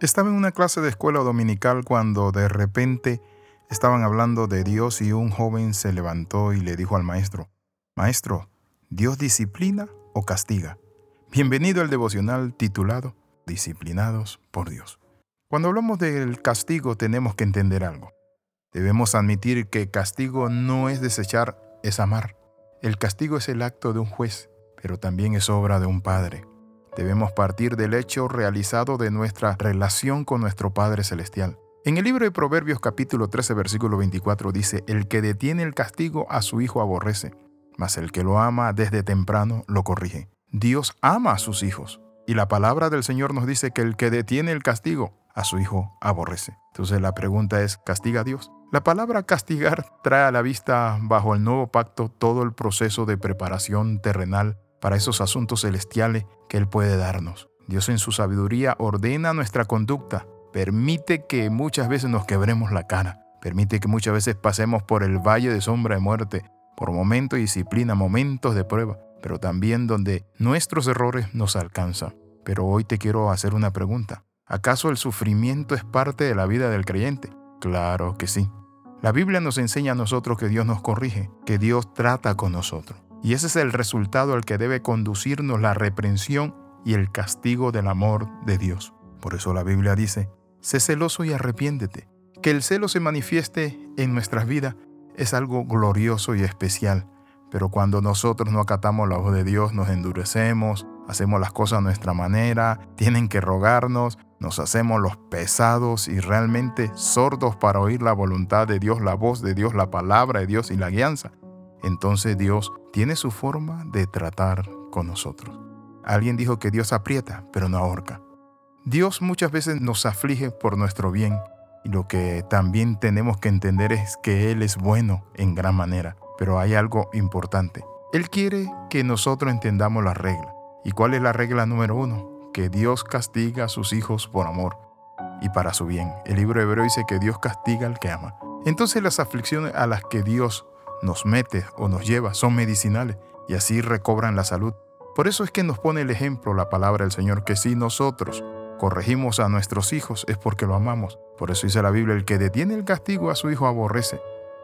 Estaba en una clase de escuela dominical cuando de repente estaban hablando de Dios y un joven se levantó y le dijo al maestro, Maestro, ¿Dios disciplina o castiga? Bienvenido al devocional titulado Disciplinados por Dios. Cuando hablamos del castigo tenemos que entender algo. Debemos admitir que castigo no es desechar, es amar. El castigo es el acto de un juez, pero también es obra de un padre. Debemos partir del hecho realizado de nuestra relación con nuestro Padre Celestial. En el libro de Proverbios capítulo 13 versículo 24 dice, El que detiene el castigo a su hijo aborrece, mas el que lo ama desde temprano lo corrige. Dios ama a sus hijos. Y la palabra del Señor nos dice que el que detiene el castigo a su hijo aborrece. Entonces la pregunta es, ¿castiga a Dios? La palabra castigar trae a la vista bajo el nuevo pacto todo el proceso de preparación terrenal para esos asuntos celestiales que Él puede darnos. Dios en su sabiduría ordena nuestra conducta, permite que muchas veces nos quebremos la cara, permite que muchas veces pasemos por el valle de sombra de muerte, por momentos de disciplina, momentos de prueba, pero también donde nuestros errores nos alcanzan. Pero hoy te quiero hacer una pregunta. ¿Acaso el sufrimiento es parte de la vida del creyente? Claro que sí. La Biblia nos enseña a nosotros que Dios nos corrige, que Dios trata con nosotros. Y ese es el resultado al que debe conducirnos la reprensión y el castigo del amor de Dios. Por eso la Biblia dice, sé celoso y arrepiéntete. Que el celo se manifieste en nuestras vidas es algo glorioso y especial, pero cuando nosotros no acatamos la voz de Dios, nos endurecemos, hacemos las cosas a nuestra manera, tienen que rogarnos, nos hacemos los pesados y realmente sordos para oír la voluntad de Dios, la voz de Dios, la palabra de Dios y la guianza entonces Dios tiene su forma de tratar con nosotros. Alguien dijo que Dios aprieta, pero no ahorca. Dios muchas veces nos aflige por nuestro bien y lo que también tenemos que entender es que Él es bueno en gran manera, pero hay algo importante. Él quiere que nosotros entendamos la regla. ¿Y cuál es la regla número uno? Que Dios castiga a sus hijos por amor y para su bien. El libro hebreo dice que Dios castiga al que ama. Entonces las aflicciones a las que Dios nos mete o nos lleva son medicinales y así recobran la salud. Por eso es que nos pone el ejemplo la palabra del Señor, que si nosotros corregimos a nuestros hijos es porque lo amamos. Por eso dice la Biblia, el que detiene el castigo a su hijo aborrece,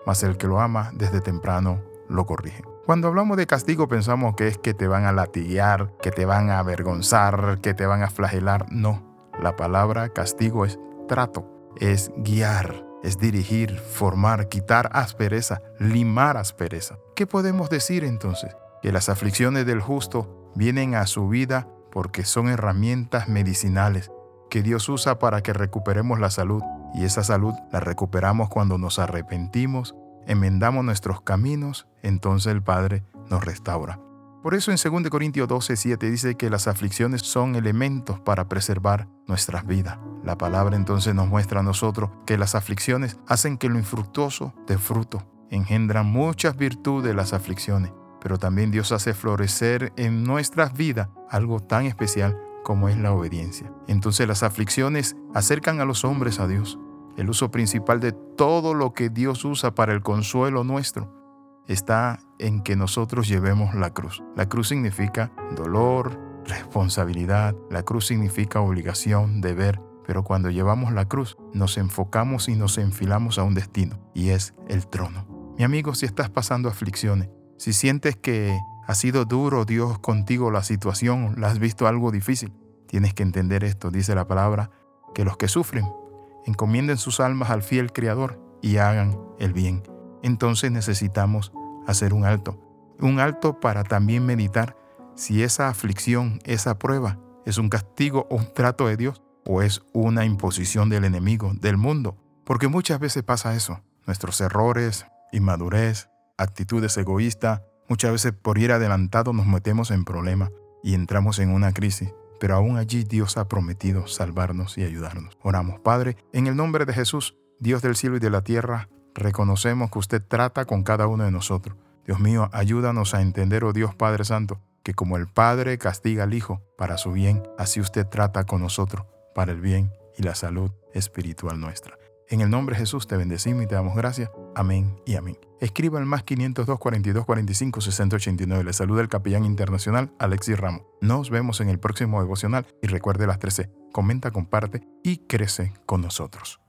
mas el que lo ama desde temprano lo corrige. Cuando hablamos de castigo pensamos que es que te van a latiguear, que te van a avergonzar, que te van a flagelar. No, la palabra castigo es trato, es guiar, es dirigir, formar, quitar aspereza, limar aspereza. ¿Qué podemos decir entonces? Que las aflicciones del justo vienen a su vida porque son herramientas medicinales que Dios usa para que recuperemos la salud y esa salud la recuperamos cuando nos arrepentimos, enmendamos nuestros caminos, entonces el Padre nos restaura. Por eso en 2 Corintios 12, 7 dice que las aflicciones son elementos para preservar nuestras vidas. La palabra entonces nos muestra a nosotros que las aflicciones hacen que lo infructuoso dé fruto. Engendran muchas virtudes las aflicciones, pero también Dios hace florecer en nuestras vidas algo tan especial como es la obediencia. Entonces las aflicciones acercan a los hombres a Dios. El uso principal de todo lo que Dios usa para el consuelo nuestro está en que nosotros llevemos la cruz. La cruz significa dolor, responsabilidad, la cruz significa obligación, deber, pero cuando llevamos la cruz nos enfocamos y nos enfilamos a un destino, y es el trono. Mi amigo, si estás pasando aflicciones, si sientes que ha sido duro Dios contigo la situación, la has visto algo difícil, tienes que entender esto, dice la palabra, que los que sufren encomienden sus almas al fiel Creador y hagan el bien entonces necesitamos hacer un alto. Un alto para también meditar si esa aflicción, esa prueba, es un castigo o un trato de Dios o es una imposición del enemigo, del mundo. Porque muchas veces pasa eso. Nuestros errores, inmadurez, actitudes egoístas, muchas veces por ir adelantado nos metemos en problemas y entramos en una crisis. Pero aún allí Dios ha prometido salvarnos y ayudarnos. Oramos, Padre, en el nombre de Jesús, Dios del cielo y de la tierra, reconocemos que usted trata con cada uno de nosotros. Dios mío, ayúdanos a entender, oh Dios Padre Santo, que como el Padre castiga al Hijo para su bien, así usted trata con nosotros para el bien y la salud espiritual nuestra. En el nombre de Jesús te bendecimos y te damos gracias Amén y amén. Escriba al más 502 42 45 60 89. Le saluda el capellán internacional Alexis Ramos. Nos vemos en el próximo devocional y recuerde las 13. Comenta, comparte y crece con nosotros.